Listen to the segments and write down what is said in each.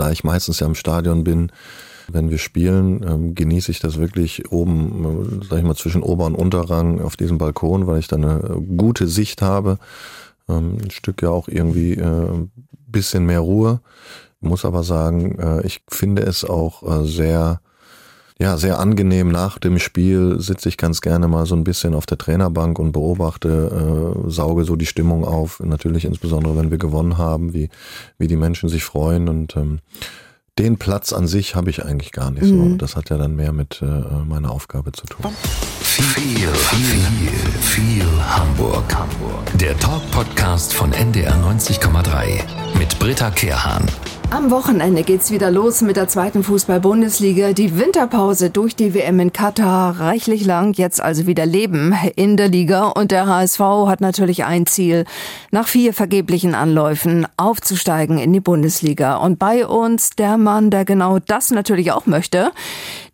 da ich meistens ja im Stadion bin, wenn wir spielen, ähm, genieße ich das wirklich oben, äh, sag ich mal, zwischen Ober- und Unterrang auf diesem Balkon, weil ich da eine gute Sicht habe. Ähm, ein Stück ja auch irgendwie äh, bisschen mehr Ruhe. Muss aber sagen, äh, ich finde es auch sehr ja, sehr angenehm. Nach dem Spiel sitze ich ganz gerne mal so ein bisschen auf der Trainerbank und beobachte, äh, sauge so die Stimmung auf. Natürlich insbesondere, wenn wir gewonnen haben, wie, wie die Menschen sich freuen und ähm, den Platz an sich habe ich eigentlich gar nicht mhm. so. Das hat ja dann mehr mit äh, meiner Aufgabe zu tun. Viel, viel, viel, viel Hamburg. Hamburg. Der Talk-Podcast von NDR 90,3 mit Britta Kehrhahn. Am Wochenende geht's wieder los mit der zweiten Fußball-Bundesliga. Die Winterpause durch die WM in Katar reichlich lang, jetzt also wieder Leben in der Liga. Und der HSV hat natürlich ein Ziel, nach vier vergeblichen Anläufen aufzusteigen in die Bundesliga. Und bei uns der Mann, der genau das natürlich auch möchte,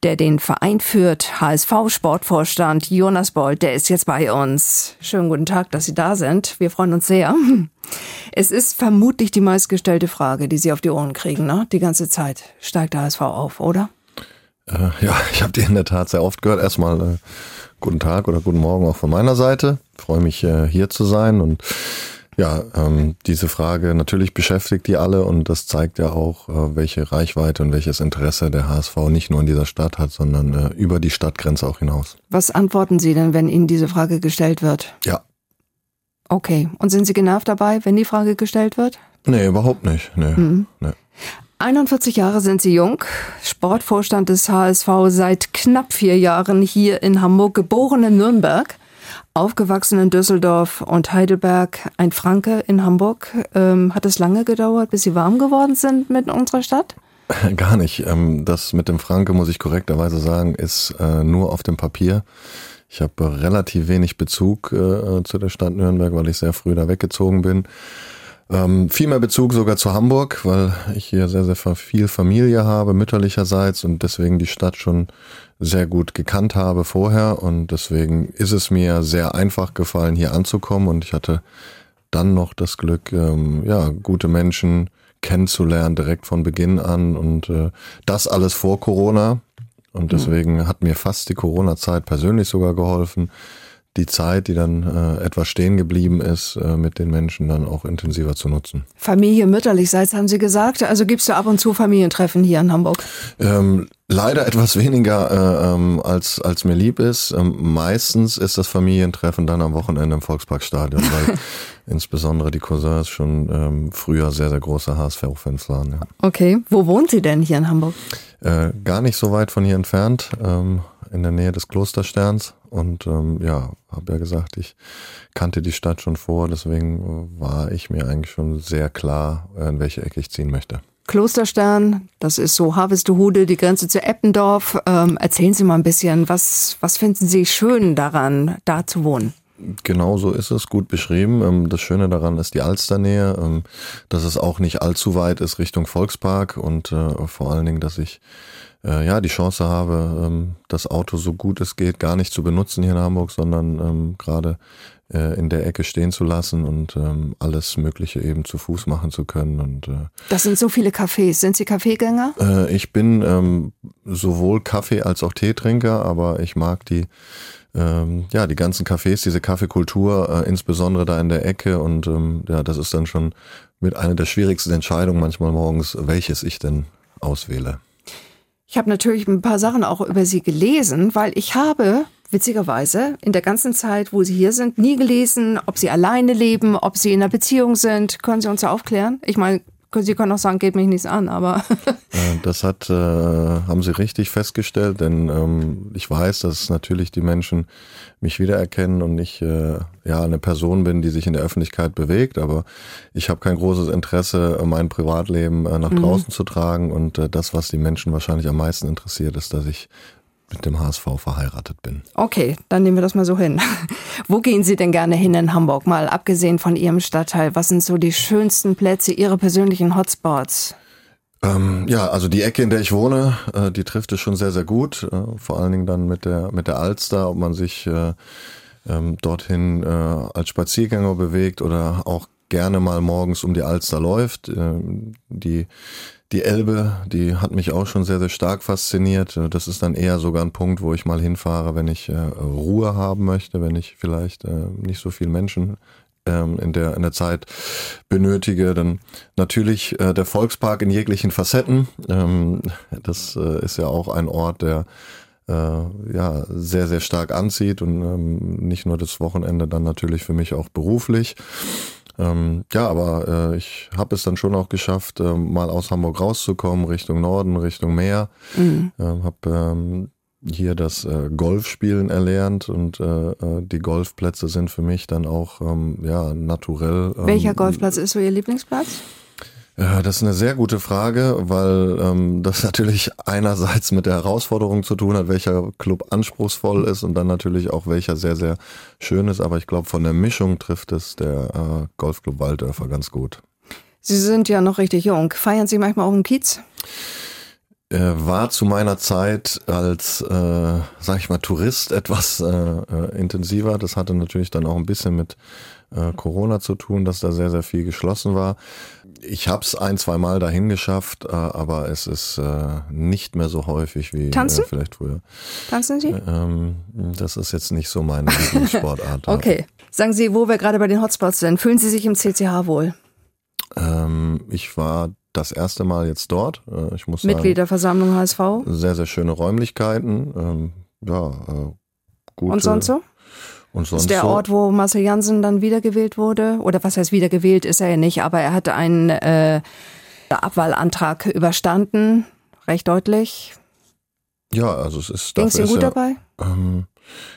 der den Verein führt, HSV-Sportvorstand Jonas Bold, der ist jetzt bei uns. Schönen guten Tag, dass Sie da sind. Wir freuen uns sehr. Es ist vermutlich die meistgestellte Frage, die Sie auf die Ohren kriegen, ne? Die ganze Zeit. Steigt der HSV auf, oder? Äh, ja, ich habe die in der Tat sehr oft gehört. Erstmal äh, guten Tag oder guten Morgen auch von meiner Seite. Ich freue mich äh, hier zu sein und ja, ähm, diese Frage natürlich beschäftigt die alle und das zeigt ja auch, äh, welche Reichweite und welches Interesse der HSV nicht nur in dieser Stadt hat, sondern äh, über die Stadtgrenze auch hinaus. Was antworten Sie denn, wenn Ihnen diese Frage gestellt wird? Ja, Okay. Und sind Sie genervt dabei, wenn die Frage gestellt wird? Nee, überhaupt nicht. Nee. Mhm. nee. 41 Jahre sind Sie jung, Sportvorstand des HSV seit knapp vier Jahren hier in Hamburg, geboren in Nürnberg, aufgewachsen in Düsseldorf und Heidelberg, ein Franke in Hamburg. Ähm, hat es lange gedauert, bis Sie warm geworden sind mit unserer Stadt? Gar nicht. Ähm, das mit dem Franke, muss ich korrekterweise sagen, ist äh, nur auf dem Papier. Ich habe relativ wenig Bezug äh, zu der Stadt Nürnberg, weil ich sehr früh da weggezogen bin. Ähm, viel mehr Bezug sogar zu Hamburg, weil ich hier sehr, sehr viel Familie habe, mütterlicherseits und deswegen die Stadt schon sehr gut gekannt habe vorher und deswegen ist es mir sehr einfach gefallen, hier anzukommen und ich hatte dann noch das Glück, ähm, ja, gute Menschen kennenzulernen direkt von Beginn an und äh, das alles vor Corona. Und deswegen hat mir fast die Corona-Zeit persönlich sogar geholfen, die Zeit, die dann äh, etwas stehen geblieben ist, äh, mit den Menschen dann auch intensiver zu nutzen. Familie mütterlichseits haben Sie gesagt. Also gibst du ab und zu Familientreffen hier in Hamburg? Ähm, leider etwas weniger äh, ähm, als als mir lieb ist. Ähm, meistens ist das Familientreffen dann am Wochenende im Volksparkstadion, weil insbesondere die Cousins schon ähm, früher sehr sehr große HSV-Fans waren. Ja. Okay, wo wohnt Sie denn hier in Hamburg? Äh, gar nicht so weit von hier entfernt, ähm, in der Nähe des Klostersterns. Und ähm, ja, habe ja gesagt, ich kannte die Stadt schon vor, deswegen war ich mir eigentlich schon sehr klar, in welche Ecke ich ziehen möchte. Klosterstern, das ist so Harvestehude, die Grenze zu Eppendorf. Ähm, erzählen Sie mal ein bisschen, was, was finden Sie schön daran, da zu wohnen? Genau so ist es, gut beschrieben. Ähm, das Schöne daran ist die Alsternähe, ähm, dass es auch nicht allzu weit ist Richtung Volkspark und äh, vor allen Dingen, dass ich äh, ja die Chance habe, ähm, das Auto so gut es geht gar nicht zu benutzen hier in Hamburg, sondern gerade äh, in der Ecke stehen zu lassen und alles Mögliche eben zu Fuß machen zu können. Und das sind so viele Cafés. Sind Sie Kaffeegänger? ich bin sowohl Kaffee als auch Teetrinker, aber ich mag die ähm, ja, die ganzen Cafés, diese Kaffeekultur, äh, insbesondere da in der Ecke und ähm, ja, das ist dann schon mit einer der schwierigsten Entscheidungen manchmal morgens, welches ich denn auswähle. Ich habe natürlich ein paar Sachen auch über Sie gelesen, weil ich habe witzigerweise in der ganzen Zeit, wo Sie hier sind, nie gelesen, ob Sie alleine leben, ob Sie in einer Beziehung sind. Können Sie uns da aufklären? Ich meine, Sie können auch sagen, geht mich nichts an, aber. das hat, äh, haben Sie richtig festgestellt, denn ähm, ich weiß, dass natürlich die Menschen mich wiedererkennen und ich äh, ja eine Person bin, die sich in der Öffentlichkeit bewegt, aber ich habe kein großes Interesse, mein Privatleben äh, nach mhm. draußen zu tragen und äh, das, was die Menschen wahrscheinlich am meisten interessiert, ist, dass ich mit dem HSV verheiratet bin. Okay, dann nehmen wir das mal so hin. Wo gehen Sie denn gerne hin in Hamburg? Mal abgesehen von Ihrem Stadtteil, was sind so die schönsten Plätze, Ihre persönlichen Hotspots? Ähm, ja, also die Ecke, in der ich wohne, äh, die trifft es schon sehr, sehr gut. Äh, vor allen Dingen dann mit der, mit der Alster, ob man sich äh, ähm, dorthin äh, als Spaziergänger bewegt oder auch gerne mal morgens um die Alster läuft. Ähm, die, die Elbe, die hat mich auch schon sehr, sehr stark fasziniert. Das ist dann eher sogar ein Punkt, wo ich mal hinfahre, wenn ich äh, Ruhe haben möchte, wenn ich vielleicht äh, nicht so viel Menschen ähm, in der in der Zeit benötige. Dann natürlich äh, der Volkspark in jeglichen Facetten. Ähm, das äh, ist ja auch ein Ort, der äh, ja sehr sehr stark anzieht und ähm, nicht nur das Wochenende, dann natürlich für mich auch beruflich. Ähm, ja, aber äh, ich habe es dann schon auch geschafft, äh, mal aus Hamburg rauszukommen, Richtung Norden, Richtung Meer. Mhm. Ähm, habe ähm, hier das äh, Golfspielen erlernt und äh, äh, die Golfplätze sind für mich dann auch ähm, ja naturell. Ähm, Welcher Golfplatz ist so Ihr Lieblingsplatz? Ja, das ist eine sehr gute Frage, weil ähm, das natürlich einerseits mit der Herausforderung zu tun hat, welcher Club anspruchsvoll ist und dann natürlich auch welcher sehr, sehr schön ist. Aber ich glaube, von der Mischung trifft es der äh, Golfclub Waldörfer ganz gut. Sie sind ja noch richtig jung. Feiern Sie manchmal auch im Kiez? äh, war zu meiner Zeit als, äh, sag ich mal, Tourist etwas äh, äh, intensiver. Das hatte natürlich dann auch ein bisschen mit äh, Corona zu tun, dass da sehr, sehr viel geschlossen war. Ich habe es ein, zwei Mal dahin geschafft, äh, aber es ist äh, nicht mehr so häufig wie äh, vielleicht früher. Tanzen Sie? Ähm, das ist jetzt nicht so meine Sportart. okay. Sagen Sie, wo wir gerade bei den Hotspots sind, fühlen Sie sich im CCH wohl? Ähm, ich war das erste Mal jetzt dort. Ich muss Mitgliederversammlung HSV. Sehr, sehr schöne Räumlichkeiten. Ähm, ja, äh, gute, Und sonst so? Und sonst ist der so? Ort, wo Marcel Janssen dann wiedergewählt wurde? Oder was heißt wiedergewählt, ist er ja nicht, aber er hatte einen äh, Abwahlantrag überstanden, recht deutlich. Ja, also es ist. Ging es dir gut ja, dabei? Ähm,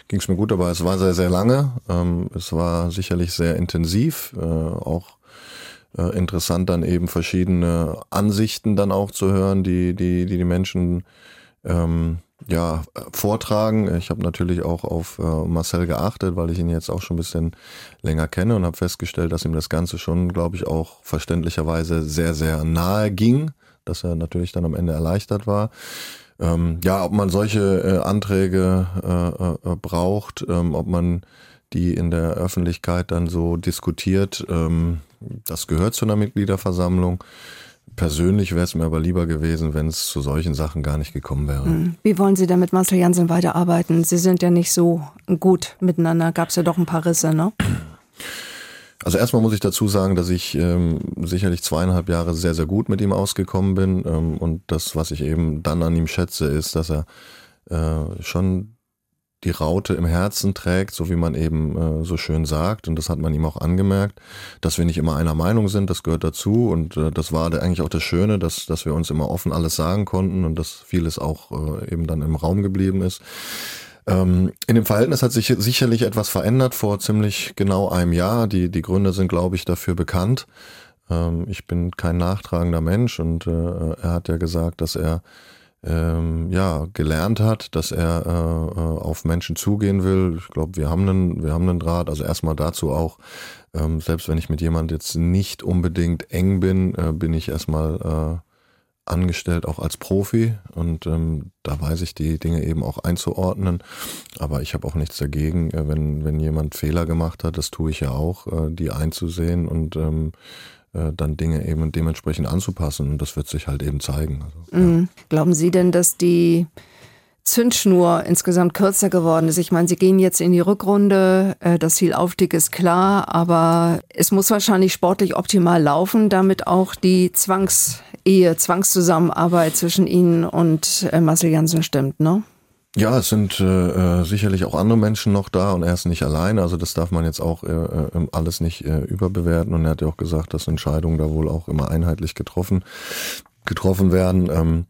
Ging es mir gut dabei. Es war sehr, sehr lange. Ähm, es war sicherlich sehr intensiv, äh, auch äh, interessant dann eben verschiedene Ansichten dann auch zu hören, die die die, die Menschen ähm, ja vortragen. Ich habe natürlich auch auf äh, Marcel geachtet, weil ich ihn jetzt auch schon ein bisschen länger kenne und habe festgestellt, dass ihm das Ganze schon, glaube ich, auch verständlicherweise sehr sehr nahe ging, dass er natürlich dann am Ende erleichtert war. Ähm, ja, ob man solche äh, Anträge äh, äh, braucht, ähm, ob man die in der Öffentlichkeit dann so diskutiert, ähm, das gehört zu einer Mitgliederversammlung. Persönlich wäre es mir aber lieber gewesen, wenn es zu solchen Sachen gar nicht gekommen wäre. Hm. Wie wollen Sie denn mit Marcel Janssen weiterarbeiten? Sie sind ja nicht so gut miteinander. Gab es ja doch ein paar Risse, ne? Also erstmal muss ich dazu sagen, dass ich ähm, sicherlich zweieinhalb Jahre sehr, sehr gut mit ihm ausgekommen bin. Ähm, und das, was ich eben dann an ihm schätze, ist, dass er äh, schon die Raute im Herzen trägt, so wie man eben äh, so schön sagt. Und das hat man ihm auch angemerkt, dass wir nicht immer einer Meinung sind, das gehört dazu. Und äh, das war eigentlich auch das Schöne, dass, dass wir uns immer offen alles sagen konnten und dass vieles auch äh, eben dann im Raum geblieben ist. Ähm, in dem Verhältnis hat sich sicherlich etwas verändert vor ziemlich genau einem Jahr. Die, die Gründe sind, glaube ich, dafür bekannt. Ähm, ich bin kein nachtragender Mensch und äh, er hat ja gesagt, dass er ähm, ja gelernt hat, dass er äh, äh, auf Menschen zugehen will. Ich glaube, wir haben einen, wir haben einen Draht. Also erstmal dazu auch, ähm, selbst wenn ich mit jemand jetzt nicht unbedingt eng bin, äh, bin ich erstmal äh, angestellt auch als Profi und ähm, da weiß ich die Dinge eben auch einzuordnen. Aber ich habe auch nichts dagegen, äh, wenn wenn jemand Fehler gemacht hat, das tue ich ja auch, äh, die einzusehen und ähm, äh, dann Dinge eben dementsprechend anzupassen. Und das wird sich halt eben zeigen. Also, mhm. ja. Glauben Sie denn, dass die Zündschnur insgesamt kürzer geworden ist. Ich meine, Sie gehen jetzt in die Rückrunde, äh, das Ziel Aufstieg ist klar, aber es muss wahrscheinlich sportlich optimal laufen, damit auch die Zwangsehe, Zwangszusammenarbeit zwischen Ihnen und äh, Marcel Janssen stimmt, ne? Ja, es sind äh, äh, sicherlich auch andere Menschen noch da und er ist nicht alleine. Also das darf man jetzt auch äh, äh, alles nicht äh, überbewerten. Und er hat ja auch gesagt, dass Entscheidungen da wohl auch immer einheitlich getroffen getroffen werden. Ähm,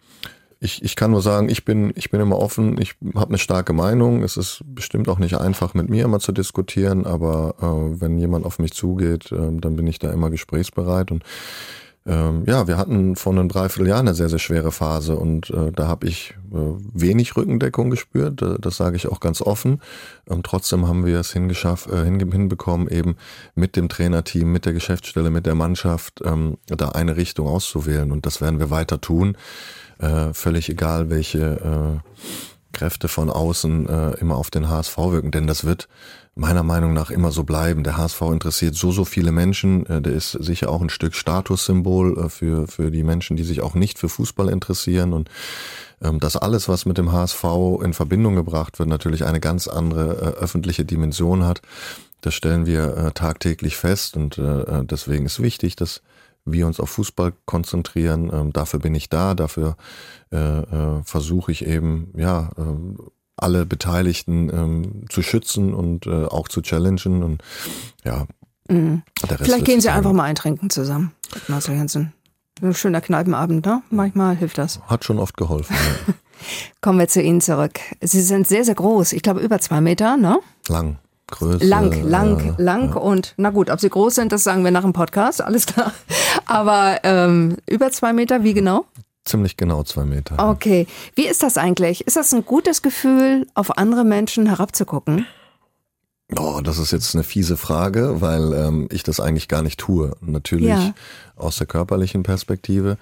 ich, ich kann nur sagen, ich bin, ich bin immer offen, ich habe eine starke Meinung. Es ist bestimmt auch nicht einfach, mit mir immer zu diskutieren, aber äh, wenn jemand auf mich zugeht, äh, dann bin ich da immer gesprächsbereit. Und ähm, ja, wir hatten vor einem Dreivierteljahr eine sehr, sehr schwere Phase und äh, da habe ich äh, wenig Rückendeckung gespürt, äh, das sage ich auch ganz offen. Und trotzdem haben wir es hingeschafft, äh, hinbekommen, eben mit dem Trainerteam, mit der Geschäftsstelle, mit der Mannschaft ähm, da eine Richtung auszuwählen und das werden wir weiter tun. Äh, völlig egal, welche Kräfte von außen äh, immer auf den HSV wirken, denn das wird meiner Meinung nach immer so bleiben. Der HSV interessiert so, so viele Menschen. Äh, der ist sicher auch ein Stück Statussymbol äh, für, für die Menschen, die sich auch nicht für Fußball interessieren. Und ähm, das alles, was mit dem HSV in Verbindung gebracht wird, natürlich eine ganz andere äh, öffentliche Dimension hat. Das stellen wir äh, tagtäglich fest und äh, äh deswegen ist wichtig, dass wir uns auf Fußball konzentrieren. Ähm, dafür bin ich da, dafür äh, äh, versuche ich eben, ja, äh, alle Beteiligten ähm, zu schützen und äh, auch zu challengen. Und ja, mhm. Vielleicht gehen Sie einfach mal eintrinken zusammen, Marcel Jensen. Ein schöner Kneipenabend, ne? Manchmal hilft das. Hat schon oft geholfen. Ja. Kommen wir zu Ihnen zurück. Sie sind sehr, sehr groß. Ich glaube über zwei Meter, ne? Lang. Größe. Lang, lang, ja, lang ja. und na gut, ob sie groß sind, das sagen wir nach dem Podcast, alles klar. Aber ähm, über zwei Meter, wie genau? Ziemlich genau zwei Meter. Okay. Wie ist das eigentlich? Ist das ein gutes Gefühl, auf andere Menschen herabzugucken? Oh, das ist jetzt eine fiese Frage, weil ähm, ich das eigentlich gar nicht tue. Natürlich ja. aus der körperlichen Perspektive,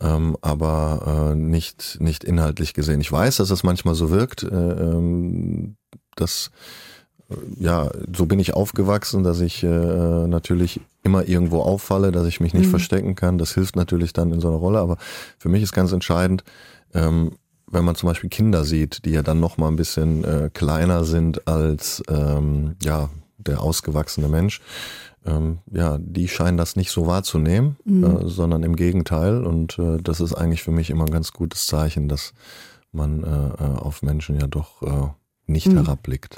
ähm, aber äh, nicht, nicht inhaltlich gesehen. Ich weiß, dass es manchmal so wirkt, äh, ähm, dass ja, so bin ich aufgewachsen, dass ich äh, natürlich immer irgendwo auffalle, dass ich mich nicht mhm. verstecken kann. Das hilft natürlich dann in so einer Rolle. Aber für mich ist ganz entscheidend, ähm, wenn man zum Beispiel Kinder sieht, die ja dann noch mal ein bisschen äh, kleiner sind als ähm, ja der ausgewachsene Mensch, ähm, ja, die scheinen das nicht so wahrzunehmen, mhm. äh, sondern im Gegenteil. Und äh, das ist eigentlich für mich immer ein ganz gutes Zeichen, dass man äh, äh auf Menschen ja doch äh, nicht mhm. herabblickt.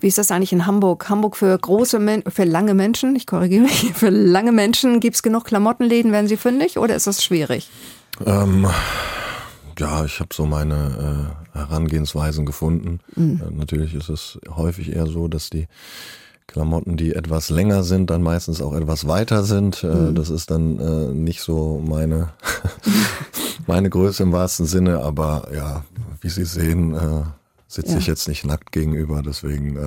Wie ist das eigentlich in Hamburg? Hamburg für große, Men für lange Menschen, ich korrigiere mich, für lange Menschen gibt es genug Klamottenläden, werden sie fündig oder ist das schwierig? Ähm, ja, ich habe so meine äh, Herangehensweisen gefunden. Mhm. Äh, natürlich ist es häufig eher so, dass die Klamotten, die etwas länger sind, dann meistens auch etwas weiter sind. Mhm. Das ist dann äh, nicht so meine, meine Größe im wahrsten Sinne, aber ja, wie Sie sehen, äh, sitze ja. ich jetzt nicht nackt gegenüber, deswegen, äh,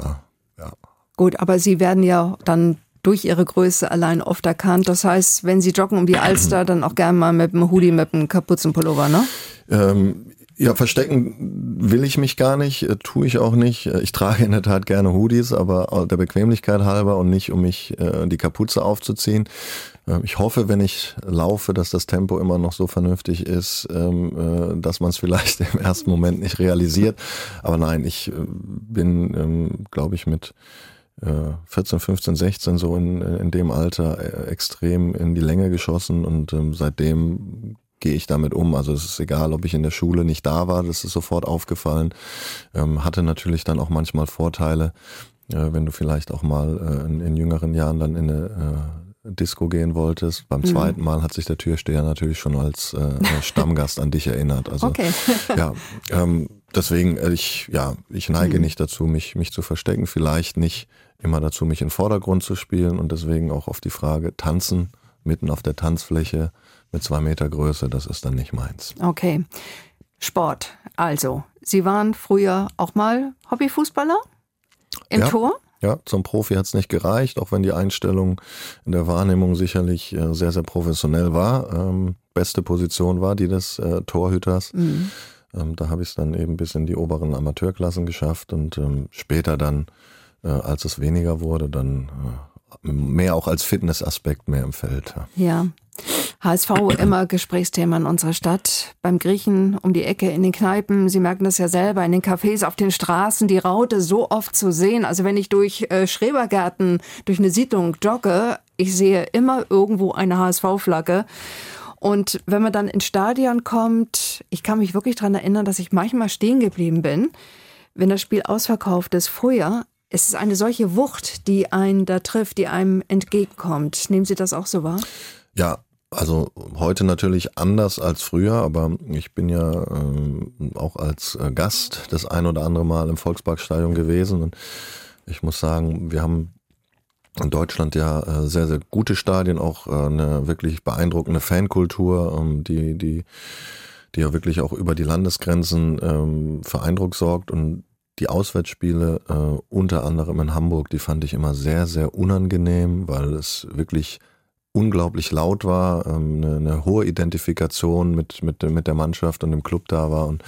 ja. Gut, aber Sie werden ja dann durch ihre Größe allein oft erkannt. Das heißt, wenn sie joggen um die Alster, dann auch gerne mal mit einem Hoodie, mit einem Kapuzenpullover, ne? Ähm, ja, verstecken will ich mich gar nicht, äh, tue ich auch nicht. Äh, ich trage in der Tat gerne Hoodies, aber der Bequemlichkeit halber und nicht, um mich äh, die Kapuze aufzuziehen. Ähm, ich hoffe, wenn ich laufe, dass das Tempo immer noch so vernünftig ist, ähm, äh, dass man es vielleicht im ersten Moment nicht realisiert. Aber nein, ich äh, bin, ähm, glaube ich, mit 14, 15, 16 so in, in dem Alter äh, extrem in die Länge geschossen und seitdem gehe ich damit um. Also es ist egal, ob ich in der Schule nicht da war, das ist sofort aufgefallen. hatte natürlich dann auch manchmal Vorteile, wenn du vielleicht auch mal in, in jüngeren Jahren dann in eine Disco gehen wolltest. Beim mhm. zweiten Mal hat sich der Türsteher natürlich schon als äh, Stammgast an dich erinnert. Also okay. ja, ähm, deswegen äh, ich ja ich neige mhm. nicht dazu, mich mich zu verstecken. Vielleicht nicht immer dazu, mich in den Vordergrund zu spielen und deswegen auch auf die Frage tanzen mitten auf der Tanzfläche mit zwei Meter Größe, das ist dann nicht meins. Okay. Sport. Also, Sie waren früher auch mal Hobbyfußballer im ja. Tor? Ja, zum Profi hat es nicht gereicht, auch wenn die Einstellung in der Wahrnehmung sicherlich äh, sehr, sehr professionell war. Ähm, beste Position war die des äh, Torhüters. Mhm. Ähm, da habe ich es dann eben bis in die oberen Amateurklassen geschafft und ähm, später dann, äh, als es weniger wurde, dann äh, mehr auch als Fitnessaspekt mehr im Feld. Ja. ja. HSV immer Gesprächsthema in unserer Stadt. Beim Griechen um die Ecke in den Kneipen. Sie merken das ja selber in den Cafés, auf den Straßen, die Raute so oft zu sehen. Also wenn ich durch äh, Schrebergärten, durch eine Siedlung jogge, ich sehe immer irgendwo eine HSV-Flagge. Und wenn man dann ins Stadion kommt, ich kann mich wirklich daran erinnern, dass ich manchmal stehen geblieben bin, wenn das Spiel ausverkauft ist. Früher es ist eine solche Wucht, die einen da trifft, die einem entgegenkommt. Nehmen Sie das auch so wahr? Ja, also heute natürlich anders als früher, aber ich bin ja äh, auch als äh, Gast das ein oder andere Mal im Volksparkstadion gewesen und ich muss sagen, wir haben in Deutschland ja äh, sehr, sehr gute Stadien, auch äh, eine wirklich beeindruckende Fankultur, ähm, die, die, die ja wirklich auch über die Landesgrenzen ähm, für Eindruck sorgt und die Auswärtsspiele, äh, unter anderem in Hamburg, die fand ich immer sehr, sehr unangenehm, weil es wirklich unglaublich laut war, ähm, eine, eine, hohe Identifikation mit, mit, mit der Mannschaft und dem Club da war. Und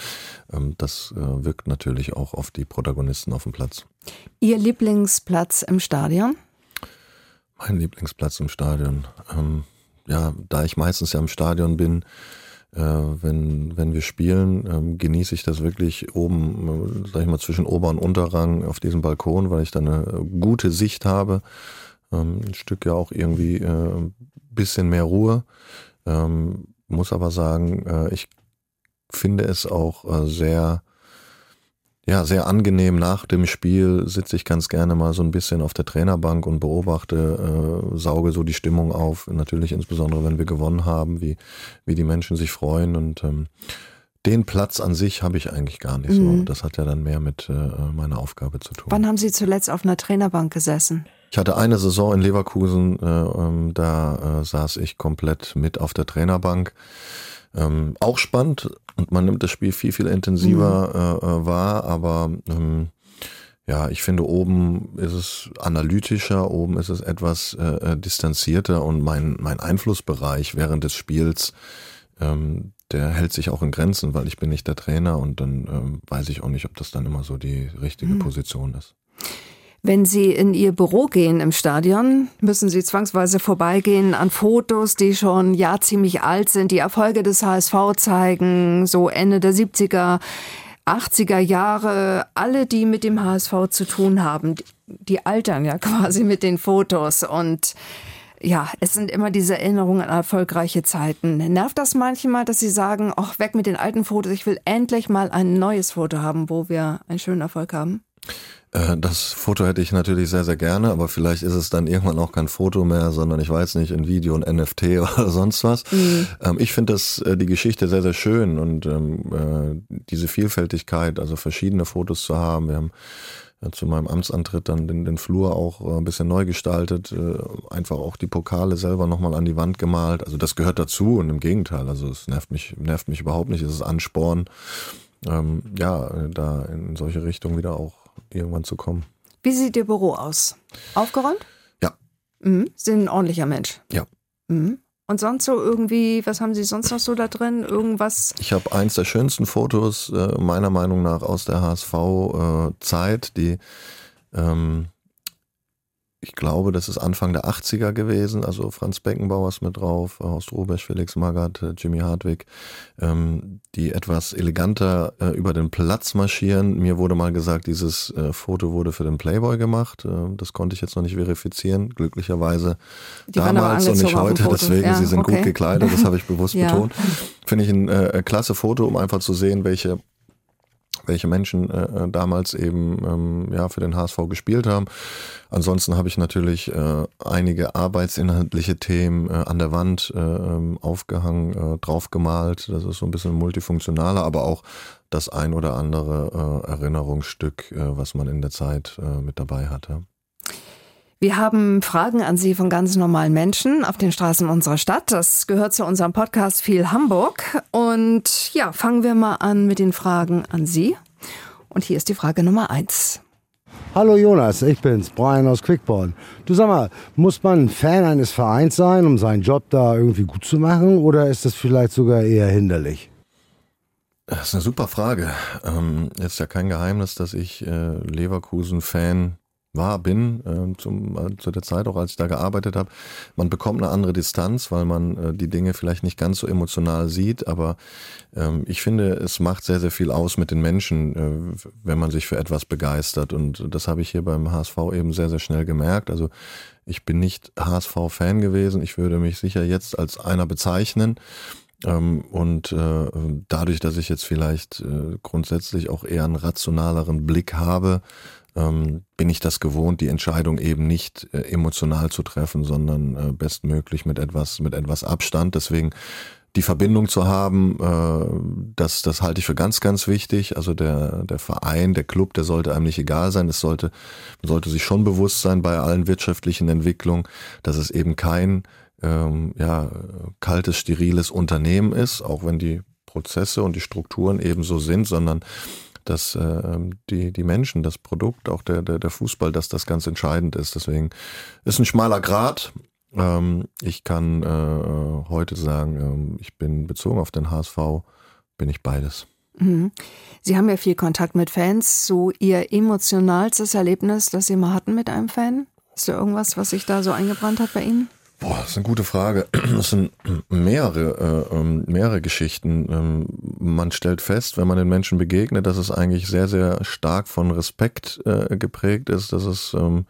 ähm, das äh, wirkt natürlich auch auf die Protagonisten auf dem Platz. Ihr Lieblingsplatz im Stadion? Mein Lieblingsplatz im Stadion. Ähm, ja, da ich meistens ja im Stadion bin, äh, wenn, wenn wir spielen, ähm, genieße ich das wirklich oben, äh, sag ich mal, zwischen Ober- und Unterrang auf diesem Balkon, weil ich da eine gute Sicht habe ähm, ein Stück ja auch irgendwie äh, bisschen mehr Ruhe. Ähm, muss aber sagen, äh, ich finde es auch äh, sehr, ja, sehr angenehm. Nach dem Spiel sitze ich ganz gerne mal so ein bisschen auf der Trainerbank und beobachte, äh, sauge so die Stimmung auf. Natürlich insbesondere, wenn wir gewonnen haben, wie, wie die Menschen sich freuen und ähm, den Platz an sich habe ich eigentlich gar nicht mhm. so. Das hat ja dann mehr mit äh, meiner Aufgabe zu tun. Wann haben Sie zuletzt auf einer Trainerbank gesessen? Ich hatte eine Saison in Leverkusen, äh, ähm, da äh, saß ich komplett mit auf der Trainerbank. Ähm, auch spannend und man nimmt das Spiel viel, viel intensiver mhm. äh, äh wahr, aber ähm, ja, ich finde, oben ist es analytischer, oben ist es etwas äh, distanzierter und mein, mein Einflussbereich während des Spiels, ähm, der hält sich auch in Grenzen, weil ich bin nicht der Trainer und dann ähm, weiß ich auch nicht, ob das dann immer so die richtige mhm. Position ist. Wenn Sie in Ihr Büro gehen im Stadion, müssen Sie zwangsweise vorbeigehen an Fotos, die schon ja ziemlich alt sind, die Erfolge des HSV zeigen, so Ende der 70er, 80er Jahre. Alle, die mit dem HSV zu tun haben, die altern ja quasi mit den Fotos und ja, es sind immer diese Erinnerungen an erfolgreiche Zeiten. Nervt das manchmal, dass Sie sagen, ach, weg mit den alten Fotos, ich will endlich mal ein neues Foto haben, wo wir einen schönen Erfolg haben? Äh, das Foto hätte ich natürlich sehr, sehr gerne, aber vielleicht ist es dann irgendwann auch kein Foto mehr, sondern ich weiß nicht, ein Video, ein NFT oder sonst was. Mhm. Ähm, ich finde das äh, die Geschichte sehr, sehr schön und ähm, äh, diese Vielfältigkeit, also verschiedene Fotos zu haben. Wir haben zu meinem Amtsantritt dann den, den Flur auch ein bisschen neu gestaltet, einfach auch die Pokale selber nochmal an die Wand gemalt. Also das gehört dazu und im Gegenteil, also es nervt mich, nervt mich überhaupt nicht, es ist Ansporn, ähm, ja, da in solche Richtungen wieder auch irgendwann zu kommen. Wie sieht Ihr Büro aus? Aufgeräumt? Ja. Mhm. Sind ein ordentlicher Mensch? Ja. Mhm. Und sonst so irgendwie, was haben Sie sonst noch so da drin? Irgendwas? Ich habe eins der schönsten Fotos äh, meiner Meinung nach aus der HSV-Zeit, äh, die ähm, ich glaube, das ist Anfang der 80er gewesen, also Franz Beckenbauer ist mit drauf, Horst Rubesch, Felix Magath, Jimmy Hartwig, ähm, die etwas eleganter äh, über den Platz marschieren. Mir wurde mal gesagt, dieses äh, Foto wurde für den Playboy gemacht. Äh, das konnte ich jetzt noch nicht verifizieren, glücklicherweise die damals und nicht heute, deswegen, ja, sie sind okay. gut gekleidet, das habe ich bewusst ja. betont. Finde ich ein äh, klasse Foto, um einfach zu sehen, welche welche Menschen äh, äh, damals eben ähm, ja für den HSV gespielt haben. Ansonsten habe ich natürlich äh, einige arbeitsinhaltliche Themen äh, an der Wand äh, ähm, aufgehangen, äh, draufgemalt. Das ist so ein bisschen multifunktionaler, aber auch das ein oder andere äh, Erinnerungsstück, äh, was man in der Zeit äh, mit dabei hatte. Wir haben Fragen an Sie von ganz normalen Menschen auf den Straßen unserer Stadt. Das gehört zu unserem Podcast Viel Hamburg. Und ja, fangen wir mal an mit den Fragen an Sie. Und hier ist die Frage Nummer eins. Hallo Jonas, ich bin's, Brian aus Quickborn. Du sag mal, muss man Fan eines Vereins sein, um seinen Job da irgendwie gut zu machen, oder ist das vielleicht sogar eher hinderlich? Das ist eine super Frage. Ähm, ist ja kein Geheimnis, dass ich äh, Leverkusen-Fan war, bin, äh, zum, äh, zu der Zeit auch, als ich da gearbeitet habe. Man bekommt eine andere Distanz, weil man äh, die Dinge vielleicht nicht ganz so emotional sieht, aber ähm, ich finde, es macht sehr, sehr viel aus mit den Menschen, äh, wenn man sich für etwas begeistert und das habe ich hier beim HSV eben sehr, sehr schnell gemerkt. Also ich bin nicht HSV-Fan gewesen, ich würde mich sicher jetzt als einer bezeichnen. Ähm, und äh, dadurch, dass ich jetzt vielleicht äh, grundsätzlich auch eher einen rationaleren Blick habe, ähm, bin ich das gewohnt, die Entscheidung eben nicht äh, emotional zu treffen, sondern äh, bestmöglich mit etwas, mit etwas Abstand. Deswegen die Verbindung zu haben, äh, das, das halte ich für ganz, ganz wichtig. Also der, der Verein, der Club, der sollte einem nicht egal sein. Es sollte, man sollte sich schon bewusst sein bei allen wirtschaftlichen Entwicklungen, dass es eben kein ähm, ja, kaltes, steriles Unternehmen ist, auch wenn die Prozesse und die Strukturen ebenso sind, sondern dass äh, die, die Menschen, das Produkt, auch der, der, der Fußball, dass das ganz entscheidend ist. Deswegen ist ein schmaler Grad. Ähm, ich kann äh, heute sagen, äh, ich bin bezogen auf den HSV, bin ich beides. Mhm. Sie haben ja viel Kontakt mit Fans. So Ihr emotionalstes Erlebnis, das Sie mal hatten mit einem Fan? Ist da irgendwas, was sich da so eingebrannt hat bei Ihnen? Boah, das ist eine gute Frage. Das sind mehrere, äh, ähm, mehrere Geschichten. Ähm, man stellt fest, wenn man den Menschen begegnet, dass es eigentlich sehr, sehr stark von Respekt äh, geprägt ist, dass es, ähm,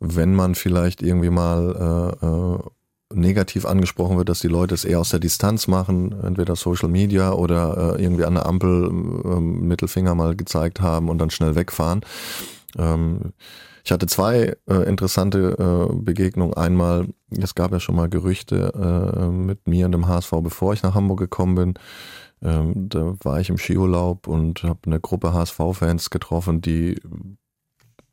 wenn man vielleicht irgendwie mal äh, äh negativ angesprochen wird, dass die Leute es eher aus der Distanz machen, entweder Social Media oder äh, irgendwie an der Ampel äh, Mittelfinger mal gezeigt haben und dann schnell wegfahren. Ähm, ich hatte zwei äh, interessante äh, Begegnungen. Einmal, es gab ja schon mal Gerüchte äh, mit mir und dem HSV, bevor ich nach Hamburg gekommen bin. Ähm, da war ich im Skiurlaub und habe eine Gruppe HSV-Fans getroffen, die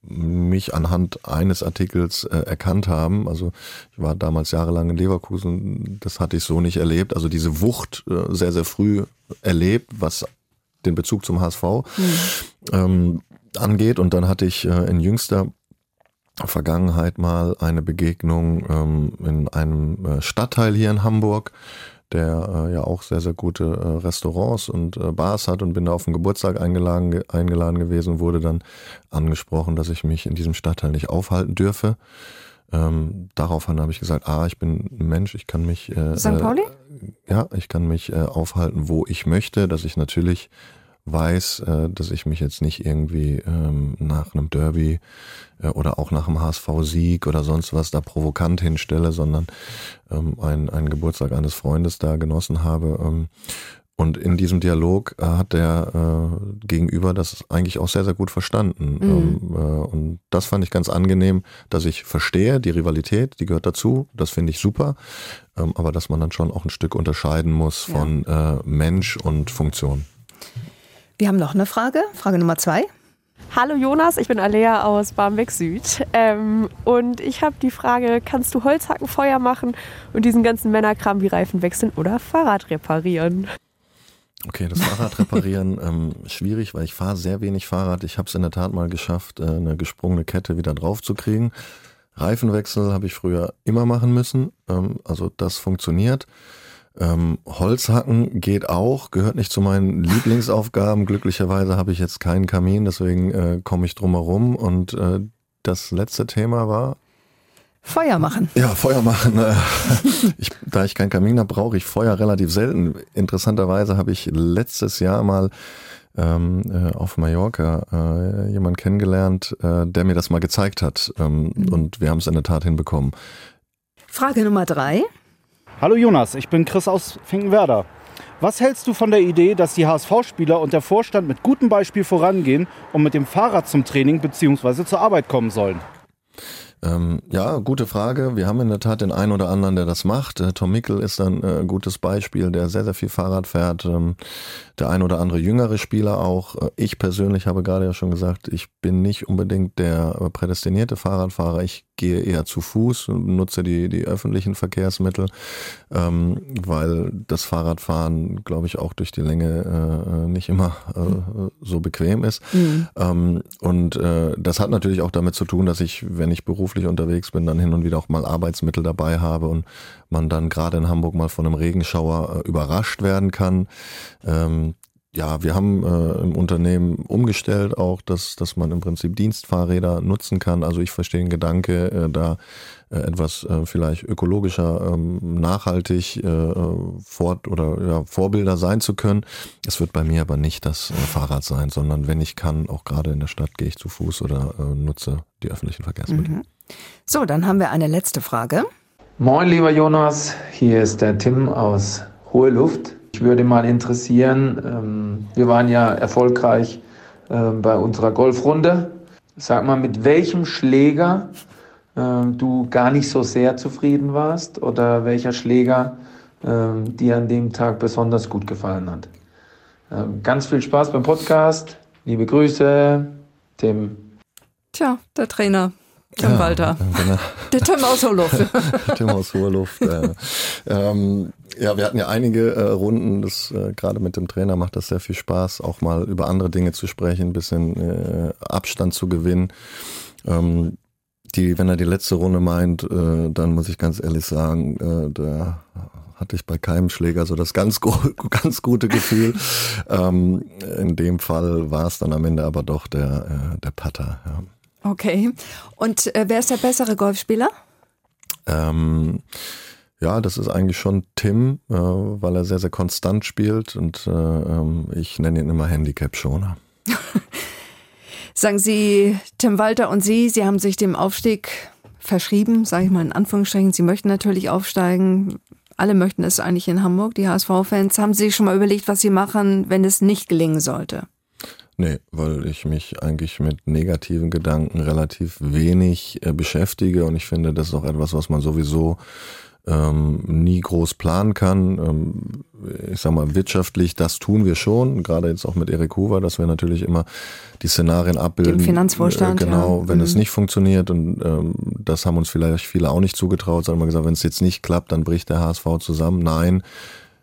mich anhand eines Artikels äh, erkannt haben. Also ich war damals jahrelang in Leverkusen, das hatte ich so nicht erlebt. Also diese Wucht äh, sehr, sehr früh erlebt, was den Bezug zum HSV mhm. ähm, angeht. Und dann hatte ich äh, in jüngster Vergangenheit mal eine Begegnung ähm, in einem äh, Stadtteil hier in Hamburg der äh, ja auch sehr, sehr gute äh, Restaurants und äh, Bars hat und bin da auf den Geburtstag eingeladen, eingeladen gewesen und wurde dann angesprochen, dass ich mich in diesem Stadtteil nicht aufhalten dürfe. Ähm, daraufhin habe ich gesagt, ah, ich bin ein Mensch, ich kann mich äh, St. Pauli? Äh, ja, ich kann mich äh, aufhalten, wo ich möchte, dass ich natürlich weiß, äh, dass ich mich jetzt nicht irgendwie ähm, nach einem Derby äh, oder auch nach einem HSV-Sieg oder sonst was da provokant hinstelle, sondern ähm, einen, einen Geburtstag eines Freundes da genossen habe. Ähm, und in diesem Dialog äh, hat der äh, Gegenüber das eigentlich auch sehr, sehr gut verstanden. Mhm. Ähm, äh, und das fand ich ganz angenehm, dass ich verstehe, die Rivalität, die gehört dazu, das finde ich super. Ähm, aber dass man dann schon auch ein Stück unterscheiden muss von ja. Mensch und Funktion. Wir haben noch eine Frage, Frage Nummer zwei. Hallo Jonas, ich bin Alea aus Barmbek Süd ähm, und ich habe die Frage, kannst du Holzhacken, Feuer machen und diesen ganzen Männerkram wie Reifen wechseln oder Fahrrad reparieren? Okay, das Fahrrad reparieren ähm, schwierig, weil ich fahre sehr wenig Fahrrad. Ich habe es in der Tat mal geschafft, äh, eine gesprungene Kette wieder drauf zu kriegen. Reifenwechsel habe ich früher immer machen müssen, ähm, also das funktioniert. Ähm, Holzhacken geht auch, gehört nicht zu meinen Lieblingsaufgaben. Glücklicherweise habe ich jetzt keinen Kamin, deswegen äh, komme ich drum herum. Und äh, das letzte Thema war. Feuer machen. Ja, Feuer machen. Äh, ich, da ich keinen Kamin habe, brauche ich Feuer relativ selten. Interessanterweise habe ich letztes Jahr mal ähm, äh, auf Mallorca äh, jemand kennengelernt, äh, der mir das mal gezeigt hat. Ähm, mhm. Und wir haben es in der Tat hinbekommen. Frage Nummer drei. Hallo Jonas, ich bin Chris aus Finkenwerder. Was hältst du von der Idee, dass die HSV-Spieler und der Vorstand mit gutem Beispiel vorangehen und mit dem Fahrrad zum Training bzw. zur Arbeit kommen sollen? Ähm, ja, gute Frage. Wir haben in der Tat den einen oder anderen, der das macht. Äh, Tom Mickel ist ein äh, gutes Beispiel, der sehr, sehr viel Fahrrad fährt. Ähm, der ein oder andere jüngere Spieler auch. Äh, ich persönlich habe gerade ja schon gesagt, ich bin nicht unbedingt der äh, prädestinierte Fahrradfahrer. Ich gehe eher zu Fuß und nutze die, die öffentlichen Verkehrsmittel, ähm, weil das Fahrradfahren, glaube ich, auch durch die Länge äh, nicht immer äh, so bequem ist. Mhm. Ähm, und äh, das hat natürlich auch damit zu tun, dass ich, wenn ich beruflich unterwegs bin, dann hin und wieder auch mal Arbeitsmittel dabei habe und man dann gerade in Hamburg mal von einem Regenschauer äh, überrascht werden kann. Ähm, ja, wir haben äh, im Unternehmen umgestellt auch, dass, dass man im Prinzip Dienstfahrräder nutzen kann. Also ich verstehe den Gedanke, äh, da äh, etwas äh, vielleicht ökologischer, ähm, nachhaltig äh, fort oder ja, Vorbilder sein zu können. Es wird bei mir aber nicht das äh, Fahrrad sein, sondern wenn ich kann, auch gerade in der Stadt gehe ich zu Fuß oder äh, nutze die öffentlichen Verkehrsmittel. Mhm. So, dann haben wir eine letzte Frage. Moin, lieber Jonas, hier ist der Tim aus Hohe Luft. Ich würde mal interessieren, ähm, wir waren ja erfolgreich äh, bei unserer Golfrunde. Sag mal, mit welchem Schläger äh, du gar nicht so sehr zufrieden warst oder welcher Schläger äh, dir an dem Tag besonders gut gefallen hat. Ähm, ganz viel Spaß beim Podcast. Liebe Grüße, Tim. Tja, der Trainer. Tim ja, Walter. Genau. Der Tim aus Hoherluft. Tim aus Hoherluft. Äh, ähm, ja, wir hatten ja einige äh, Runden. Das äh, gerade mit dem Trainer macht das sehr viel Spaß, auch mal über andere Dinge zu sprechen, ein bisschen äh, Abstand zu gewinnen. Ähm, die, wenn er die letzte Runde meint, äh, dann muss ich ganz ehrlich sagen, äh, da hatte ich bei keinem Schläger so das ganz, ganz gute Gefühl. ähm, in dem Fall war es dann am Ende aber doch der, äh, der Putter. Ja. Okay. Und äh, wer ist der bessere Golfspieler? Ähm, ja, das ist eigentlich schon Tim, äh, weil er sehr, sehr konstant spielt und äh, ähm, ich nenne ihn immer Handicap-Schoner. Sagen Sie, Tim Walter und Sie, Sie haben sich dem Aufstieg verschrieben, sage ich mal in Anführungsstrichen. Sie möchten natürlich aufsteigen. Alle möchten es eigentlich in Hamburg, die HSV-Fans. Haben Sie schon mal überlegt, was Sie machen, wenn es nicht gelingen sollte? Nee, weil ich mich eigentlich mit negativen Gedanken relativ wenig äh, beschäftige und ich finde, das ist auch etwas, was man sowieso ähm, nie groß planen kann. Ähm, ich sag mal, wirtschaftlich, das tun wir schon, gerade jetzt auch mit Erik Hoover, dass wir natürlich immer die Szenarien abbilden. Dem Finanzvorstand. Äh, genau, ja. wenn mhm. es nicht funktioniert und ähm, das haben uns vielleicht viele auch nicht zugetraut, sondern mal gesagt, wenn es jetzt nicht klappt, dann bricht der HSV zusammen. Nein,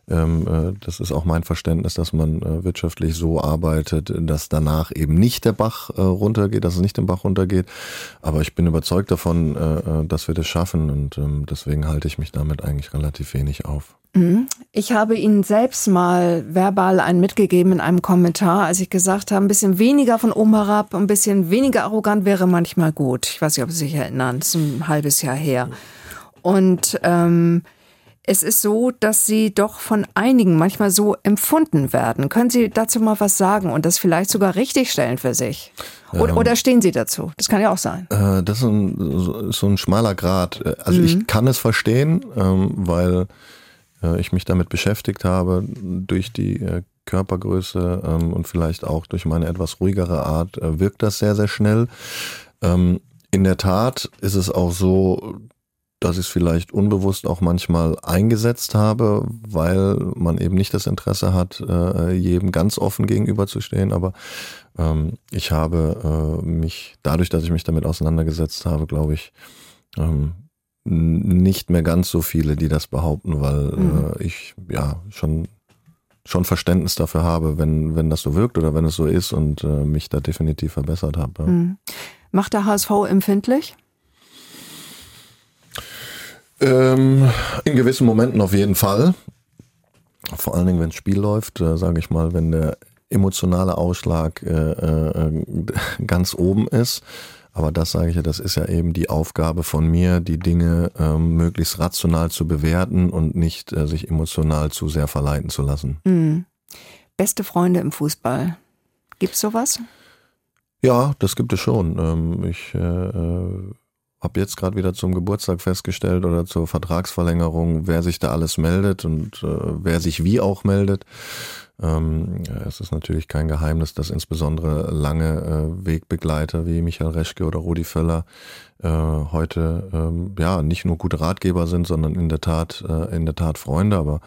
das ist auch mein Verständnis, dass man äh, wirtschaftlich so arbeitet, dass danach eben nicht der Bach äh, runtergeht, dass es nicht den Bach runtergeht. Aber ich bin überzeugt davon, dass wir das schaffen und ähm, deswegen halte ich mich damit eigentlich relativ wenig auf. Mhm. Ich habe Ihnen selbst mal verbal einen mitgegeben in einem Kommentar, als ich gesagt habe, ein bisschen weniger von oben herab, ein bisschen weniger arrogant wäre manchmal gut. Ich weiß nicht, ob Sie sich erinnern, das ist ein halbes Jahr her. Und ähm, es ist so, dass sie doch von einigen manchmal so empfunden werden. Können Sie dazu mal was sagen und das vielleicht sogar richtigstellen für sich? Oder, ähm, oder stehen Sie dazu? Das kann ja auch sein. Äh, das ist, ein, so ein schmaler Grad. Also mhm. ich kann es verstehen, ähm, weil äh, ich mich damit beschäftigt habe, durch die äh, Körpergröße ähm, und vielleicht auch durch meine etwas ruhigere Art äh, wirkt das sehr, sehr schnell. Ähm, in der Tat ist es auch so, dass ich es vielleicht unbewusst auch manchmal eingesetzt habe, weil man eben nicht das Interesse hat, äh, jedem ganz offen gegenüberzustehen. Aber ähm, ich habe äh, mich, dadurch, dass ich mich damit auseinandergesetzt habe, glaube ich, ähm, nicht mehr ganz so viele, die das behaupten, weil mhm. äh, ich ja schon schon Verständnis dafür habe, wenn wenn das so wirkt oder wenn es so ist und äh, mich da definitiv verbessert habe. Ja. Mhm. Macht der HSV empfindlich? Ähm, in gewissen Momenten auf jeden Fall. Vor allen Dingen, wenn das Spiel läuft, äh, sage ich mal, wenn der emotionale Ausschlag äh, äh, ganz oben ist. Aber das sage ich ja, das ist ja eben die Aufgabe von mir, die Dinge ähm, möglichst rational zu bewerten und nicht äh, sich emotional zu sehr verleiten zu lassen. Mhm. Beste Freunde im Fußball. Gibt's sowas? Ja, das gibt es schon. Ähm, ich äh, äh habe jetzt gerade wieder zum Geburtstag festgestellt oder zur Vertragsverlängerung, wer sich da alles meldet und äh, wer sich wie auch meldet. Ähm, es ist natürlich kein Geheimnis, dass insbesondere lange äh, Wegbegleiter wie Michael Reschke oder Rudi Völler äh, heute ähm, ja nicht nur gute Ratgeber sind, sondern in der Tat äh, in der Tat Freunde. Aber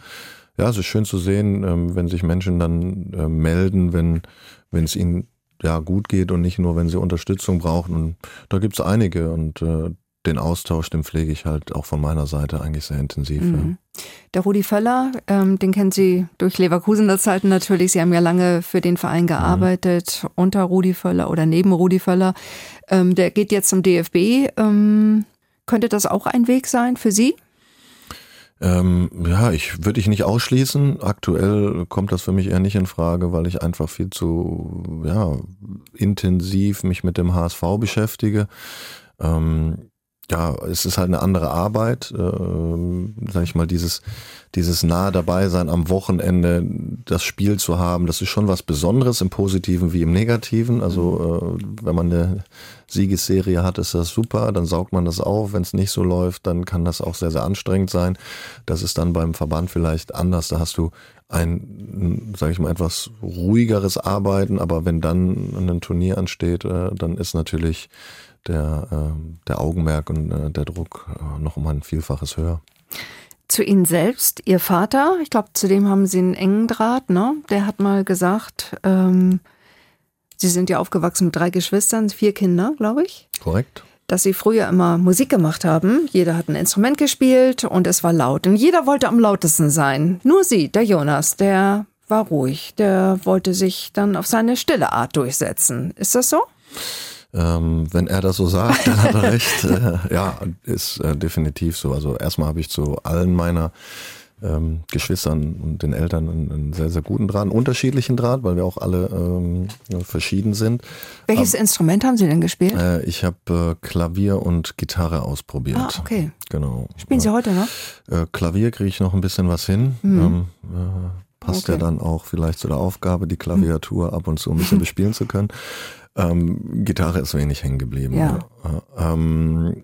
ja, es ist schön zu sehen, ähm, wenn sich Menschen dann äh, melden, wenn wenn es ihnen ja gut geht und nicht nur, wenn sie Unterstützung brauchen. Und da gibt es einige und äh, den Austausch, den pflege ich halt auch von meiner Seite eigentlich sehr intensiv. Mhm. Ja. Der Rudi Völler, ähm, den kennen Sie durch Leverkusener Zeiten natürlich. Sie haben ja lange für den Verein mhm. gearbeitet, mhm. unter Rudi Völler oder neben Rudi Völler. Ähm, der geht jetzt zum DFB. Ähm, könnte das auch ein Weg sein für Sie? Ähm, ja, ich würde ich nicht ausschließen. Aktuell kommt das für mich eher nicht in Frage, weil ich einfach viel zu ja, intensiv mich mit dem HSV beschäftige. Ähm, ja, es ist halt eine andere Arbeit, äh, sag ich mal, dieses, dieses nahe dabei sein am Wochenende, das Spiel zu haben, das ist schon was Besonderes im Positiven wie im Negativen. Also äh, wenn man eine Siegesserie hat, ist das super, dann saugt man das auf. Wenn es nicht so läuft, dann kann das auch sehr, sehr anstrengend sein. Das ist dann beim Verband vielleicht anders. Da hast du ein, sage ich mal, etwas ruhigeres Arbeiten, aber wenn dann ein Turnier ansteht, äh, dann ist natürlich der, äh, der Augenmerk und äh, der Druck äh, noch um ein Vielfaches höher. Zu Ihnen selbst, Ihr Vater, ich glaube, zu dem haben Sie einen engen Draht, ne? Der hat mal gesagt, ähm, Sie sind ja aufgewachsen mit drei Geschwistern, vier Kinder, glaube ich. Korrekt. Dass Sie früher immer Musik gemacht haben. Jeder hat ein Instrument gespielt und es war laut. Und jeder wollte am lautesten sein. Nur Sie, der Jonas, der war ruhig. Der wollte sich dann auf seine stille Art durchsetzen. Ist das so? Ähm, wenn er das so sagt, dann hat er recht. Äh, ja, ist äh, definitiv so. Also erstmal habe ich zu allen meiner ähm, Geschwistern und den Eltern einen, einen, sehr, sehr guten Draht, einen unterschiedlichen Draht, weil wir auch alle ähm, verschieden sind. Welches Aber, Instrument haben Sie denn gespielt? Äh, ich habe äh, Klavier und Gitarre ausprobiert. Ah, okay. Genau. Spielen Sie heute noch? Äh, Klavier kriege ich noch ein bisschen was hin. Mhm. Ähm, äh, passt okay. ja dann auch vielleicht zu der Aufgabe, die Klaviatur ab und zu ein bisschen bespielen zu können. Ähm, Gitarre ist wenig hängen geblieben. Ja. ja. Ähm,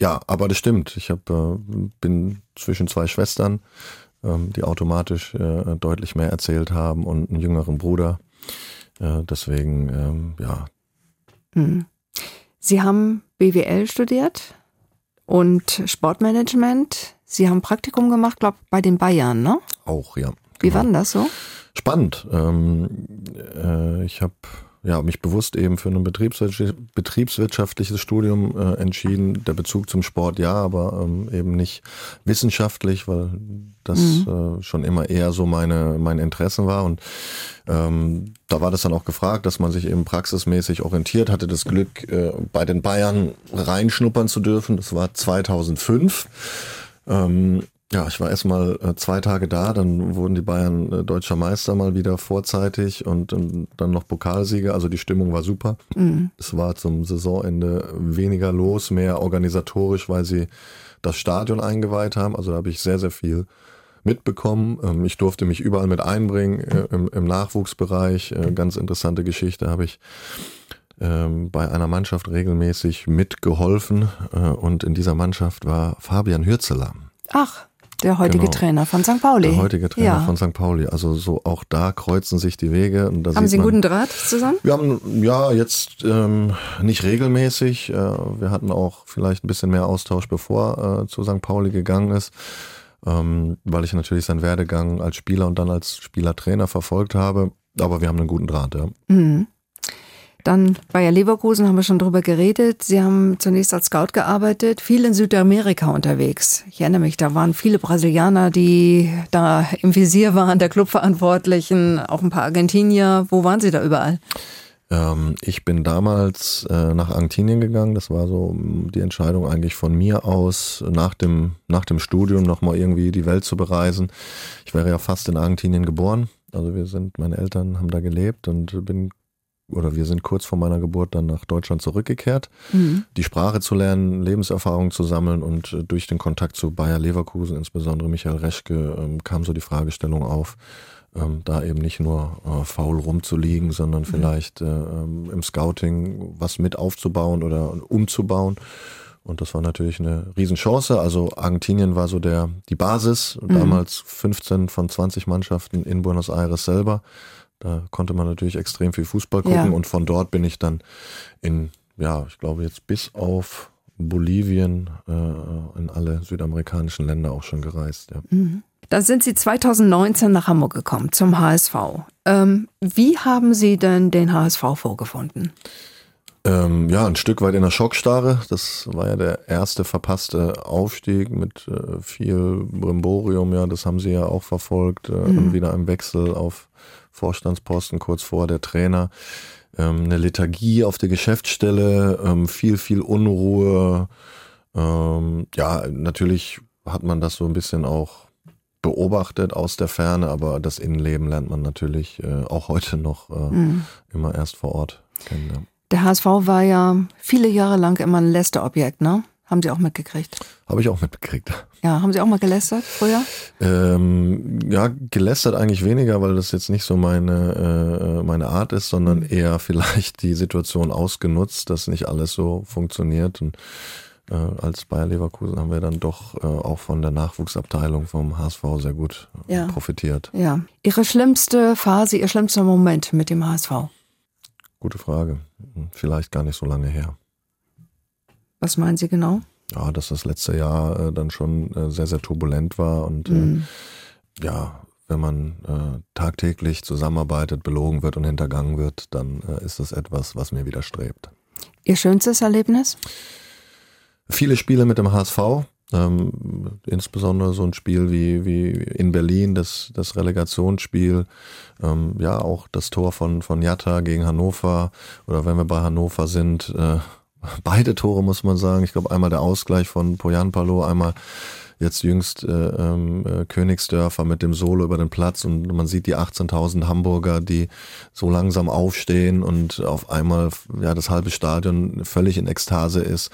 ja, aber das stimmt. Ich hab, äh, bin zwischen zwei Schwestern, ähm, die automatisch äh, deutlich mehr erzählt haben und einen jüngeren Bruder. Äh, deswegen, ähm, ja. Hm. Sie haben BWL studiert und Sportmanagement. Sie haben Praktikum gemacht, glaube bei den Bayern, ne? Auch, ja. Wie genau. war denn das so? Spannend. Ähm, äh, ich habe ja, mich bewusst eben für ein betriebswirtschaftliches Studium äh, entschieden. Der Bezug zum Sport ja, aber ähm, eben nicht wissenschaftlich, weil das mhm. äh, schon immer eher so meine mein Interessen war. Und ähm, da war das dann auch gefragt, dass man sich eben praxismäßig orientiert, hatte das Glück, äh, bei den Bayern reinschnuppern zu dürfen. Das war 2005. Ähm, ja, ich war erst mal äh, zwei Tage da, dann wurden die Bayern äh, deutscher Meister mal wieder vorzeitig und, und dann noch Pokalsieger. Also die Stimmung war super. Mhm. Es war zum Saisonende weniger los, mehr organisatorisch, weil sie das Stadion eingeweiht haben. Also da habe ich sehr, sehr viel mitbekommen. Ähm, ich durfte mich überall mit einbringen äh, im, im Nachwuchsbereich. Ganz interessante Geschichte habe ich ähm, bei einer Mannschaft regelmäßig mitgeholfen und in dieser Mannschaft war Fabian Hürzeler. Ach. Der heutige genau. Trainer von St. Pauli. Der heutige Trainer ja. von St. Pauli. Also so auch da kreuzen sich die Wege. haben Sie einen guten Draht zusammen? Wir haben ja jetzt ähm, nicht regelmäßig. Äh, wir hatten auch vielleicht ein bisschen mehr Austausch, bevor äh, zu St. Pauli gegangen ist. Ähm, weil ich natürlich seinen Werdegang als Spieler und dann als Spielertrainer verfolgt habe. Aber wir haben einen guten Draht, ja. Mhm. Dann Bayer Leverkusen haben wir schon drüber geredet. Sie haben zunächst als Scout gearbeitet, viel in Südamerika unterwegs. Ich erinnere mich, da waren viele Brasilianer, die da im Visier waren, der Clubverantwortlichen, auch ein paar Argentinier. Wo waren Sie da überall? Ähm, ich bin damals äh, nach Argentinien gegangen. Das war so die Entscheidung eigentlich von mir aus, nach dem, nach dem Studium nochmal irgendwie die Welt zu bereisen. Ich wäre ja fast in Argentinien geboren. Also wir sind, meine Eltern haben da gelebt und bin oder wir sind kurz vor meiner Geburt dann nach Deutschland zurückgekehrt, mhm. die Sprache zu lernen, Lebenserfahrung zu sammeln und äh, durch den Kontakt zu Bayer Leverkusen, insbesondere Michael Reschke, ähm, kam so die Fragestellung auf, ähm, da eben nicht nur äh, faul rumzuliegen, sondern mhm. vielleicht ähm, im Scouting was mit aufzubauen oder umzubauen. Und das war natürlich eine Riesenchance. Also Argentinien war so der, die Basis, mhm. damals 15 von 20 Mannschaften in Buenos Aires selber. Da konnte man natürlich extrem viel Fußball gucken ja. und von dort bin ich dann in, ja, ich glaube jetzt bis auf Bolivien äh, in alle südamerikanischen Länder auch schon gereist. Ja. Mhm. Da sind Sie 2019 nach Hamburg gekommen zum HSV. Ähm, wie haben Sie denn den HSV vorgefunden? Ähm, ja, ein Stück weit in der Schockstarre. Das war ja der erste verpasste Aufstieg mit äh, viel Brimborium. Ja, das haben Sie ja auch verfolgt. Äh, mhm. Wieder im Wechsel auf Vorstandsposten, kurz vor der Trainer. Ähm, eine Lethargie auf der Geschäftsstelle, ähm, viel, viel Unruhe. Ähm, ja, natürlich hat man das so ein bisschen auch beobachtet aus der Ferne, aber das Innenleben lernt man natürlich äh, auch heute noch äh, mhm. immer erst vor Ort kennen. Ja. Der HSV war ja viele Jahre lang immer ein Lästerobjekt, ne? Haben Sie auch mitgekriegt? Habe ich auch mitgekriegt. Ja, haben Sie auch mal gelästert früher? Ähm, ja, gelästert eigentlich weniger, weil das jetzt nicht so meine, äh, meine Art ist, sondern mhm. eher vielleicht die Situation ausgenutzt, dass nicht alles so funktioniert. Und äh, als Bayer Leverkusen haben wir dann doch äh, auch von der Nachwuchsabteilung vom HSV sehr gut äh, ja. profitiert. Ja. Ihre schlimmste Phase, Ihr schlimmster Moment mit dem HSV? Gute Frage. Vielleicht gar nicht so lange her. Was meinen Sie genau? Ja, dass das letzte Jahr äh, dann schon äh, sehr, sehr turbulent war und äh, mhm. äh, ja, wenn man äh, tagtäglich zusammenarbeitet, belogen wird und hintergangen wird, dann äh, ist das etwas, was mir widerstrebt. Ihr schönstes Erlebnis? Viele Spiele mit dem HSV, Ähm, insbesondere so ein Spiel wie, wie in Berlin, das, das Relegationsspiel, ähm, ja, auch das Tor von, von Jatta gegen Hannover oder wenn wir bei Hannover sind, äh, beide Tore muss man sagen. Ich glaube einmal der Ausgleich von Poyan Palo, einmal jetzt jüngst äh, äh, Königsdörfer mit dem Solo über den Platz und man sieht die 18.000 Hamburger, die so langsam aufstehen und auf einmal ja das halbe Stadion völlig in Ekstase ist.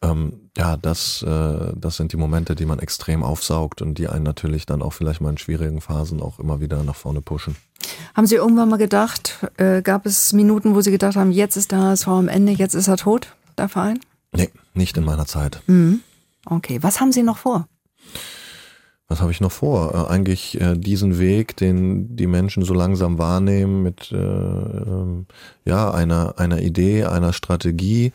Ähm, ja, das, äh, das sind die Momente, die man extrem aufsaugt und die einen natürlich dann auch vielleicht mal in schwierigen Phasen auch immer wieder nach vorne pushen. Haben Sie irgendwann mal gedacht, äh, gab es Minuten, wo Sie gedacht haben, jetzt ist der HSV am Ende, jetzt ist er tot, der Verein? Nee, nicht in meiner Zeit. Mhm. Okay, was haben Sie noch vor? Was habe ich noch vor? Äh, eigentlich äh, diesen Weg, den die Menschen so langsam wahrnehmen, mit äh, ähm, ja einer einer Idee, einer Strategie,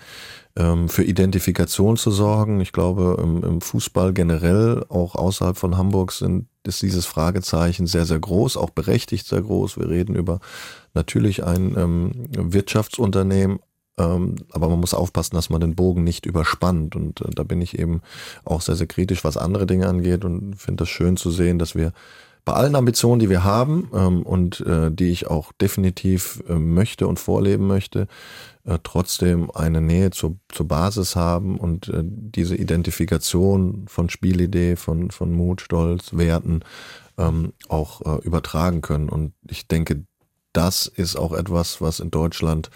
ähm, für Identifikation zu sorgen. Ich glaube, im, im Fußball generell, auch außerhalb von Hamburg, sind, ist dieses Fragezeichen sehr, sehr groß, auch berechtigt sehr groß. Wir reden über natürlich ein ähm, Wirtschaftsunternehmen, aber man muss aufpassen, dass man den Bogen nicht überspannt. Und äh, da bin ich eben auch sehr, sehr kritisch, was andere Dinge angeht und finde das schön zu sehen, dass wir bei allen Ambitionen, die wir haben ähm, und äh, die ich auch definitiv äh, möchte und vorleben möchte, trotzdem eine Nähe zur, zur Basis haben und diese Identifikation von Spielidee, von, von Mut, Stolz, Werten ähm, auch übertragen können. Und ich denke, das ist auch etwas, was in Deutschland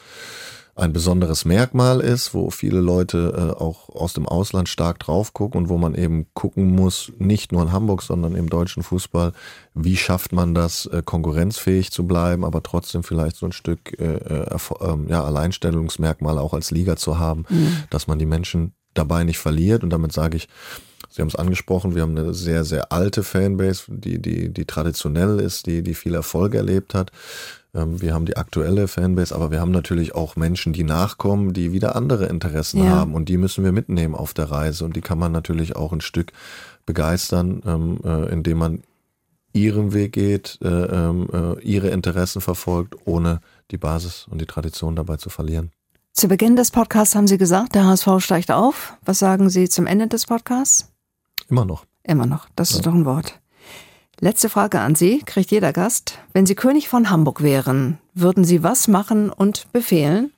ein besonderes Merkmal ist, wo viele Leute äh, auch aus dem Ausland stark drauf gucken und wo man eben gucken muss, nicht nur in Hamburg, sondern im deutschen Fußball, wie schafft man das, äh, konkurrenzfähig zu bleiben, aber trotzdem vielleicht so ein Stück äh, äh, ähm, ja, Alleinstellungsmerkmal auch als Liga zu haben, mhm. dass man die Menschen dabei nicht verliert. Und damit sage ich, Sie haben es angesprochen, wir haben eine sehr, sehr alte Fanbase, die, die, die traditionell ist, die, die viel Erfolg erlebt hat. Ähm, wir haben die aktuelle Fanbase, aber wir haben natürlich auch Menschen, die nachkommen, die wieder andere Interessen ja. haben und die müssen wir mitnehmen auf der Reise und die kann man natürlich auch ein Stück begeistern, ähm, äh, indem man ihren Weg geht, äh, ähm, äh, ihre Interessen verfolgt, ohne die Basis und die Tradition dabei zu verlieren. Zu Beginn des Podcasts haben Sie gesagt, der HSV steigt auf. Was sagen Sie zum Ende des Podcasts? Immer noch. Immer noch. Das ja. ist doch ein Wort. Letzte Frage an Sie, kriegt jeder Gast. Wenn Sie König von Hamburg wären, würden Sie was machen und befehlen?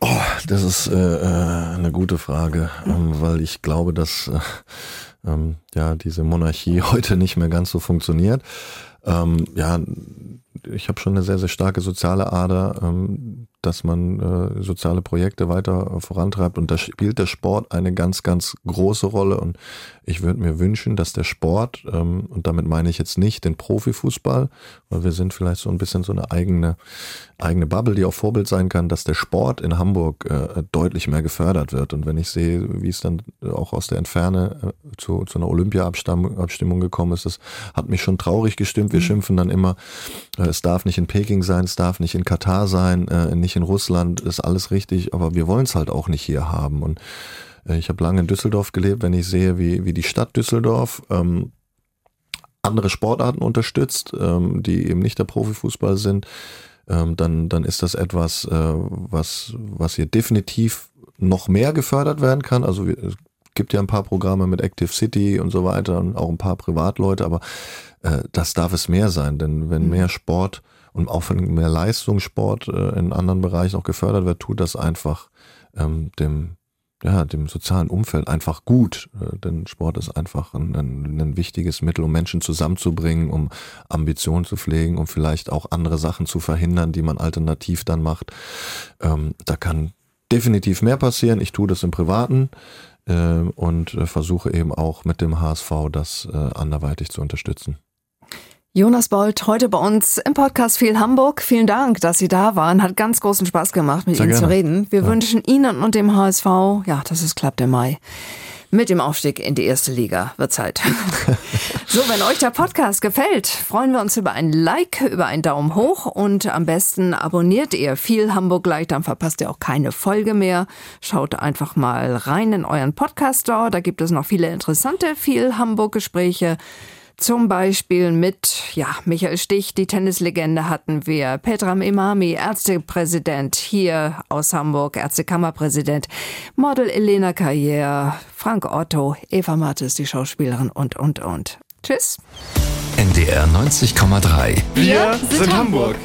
Oh, das ist äh, äh eine gute Frage, ähm, weil ich glaube, dass äh, ähm, ja diese Monarchie heute nicht mehr ganz so funktioniert. Ähm, ja, ich habe schon eine sehr, sehr starke soziale Ader, ähm, dass man äh, soziale Projekte weiter vorantreibt. Und da spielt der Sport eine ganz, ganz große Rolle. Und ich würde mir wünschen, dass der Sport, ähm, und damit meine ich jetzt nicht den Profifußball, weil wir sind vielleicht so ein bisschen so eine eigene, eigene Bubble, die auch Vorbild sein kann, dass der Sport in Hamburg äh, deutlich mehr gefördert wird. Und wenn ich sehe, wie es dann auch aus der Entferne äh, zu, zu einer Olympia-Abstimmung gekommen ist, das hat mich schon traurig gestimmt. Wir mhm. schimpfen dann immer, äh, es darf nicht in Peking sein, es darf nicht in Katar sein, äh, nicht in Russland, ist alles richtig, aber wir wollen es halt auch nicht hier haben. Und äh, ich habe lange in Düsseldorf gelebt, wenn ich sehe, wie, wie die Stadt Düsseldorf ähm, andere Sportarten unterstützt, ähm, die eben nicht der Profifußball sind, ähm, dann, dann ist das etwas, äh, was, was hier definitiv noch mehr gefördert werden kann. Also es gibt ja ein paar Programme mit Active City und so weiter und auch ein paar Privatleute, aber äh, das darf es mehr sein, denn wenn mhm. mehr Sport und auch wenn mehr Leistungssport äh, in anderen Bereichen auch gefördert wird, tut das einfach ähm, dem ja, dem sozialen Umfeld einfach gut. Äh, denn Sport ist einfach ein, ein, ein, wichtiges Mittel, um Menschen zusammenzubringen, um Ambitionen zu pflegen, um vielleicht auch andere Sachen zu verhindern, die man alternativ dann macht. Ähm, da kann definitiv mehr passieren. Ich tue das im Privaten äh, und äh, versuche eben auch mit dem HSV das äh, anderweitig zu unterstützen. Jonas Bold, heute bei uns im Podcast Viel Hamburg. Vielen Dank, dass Sie da waren. Hat ganz großen Spaß gemacht, mit Sehr Ihnen gerne. zu reden. Wir ja. wünschen Ihnen und dem HSV, ja, dass es klappt im Mai. Mit dem Aufstieg in die erste Liga wird Zeit. so, wenn euch der Podcast gefällt, freuen wir uns über ein Like, über einen Daumen hoch und am besten abonniert ihr viel Hamburg gleich, dann verpasst ihr auch keine Folge mehr. Schaut einfach mal rein in euren Podcast Store, da gibt es noch viele interessante viel Hamburg Gespräche Zum Beispiel mit, ja, Michael Stich, die Tennislegende hatten wir, Petram Imami, Ärztepräsident hier aus Hamburg, Ärztekammerpräsident, Model Elena Carrière, Frank Otto, Eva Mattes, die Schauspielerin und, und, und. Tschüss. NDR 90,3. Wir sind Hamburg.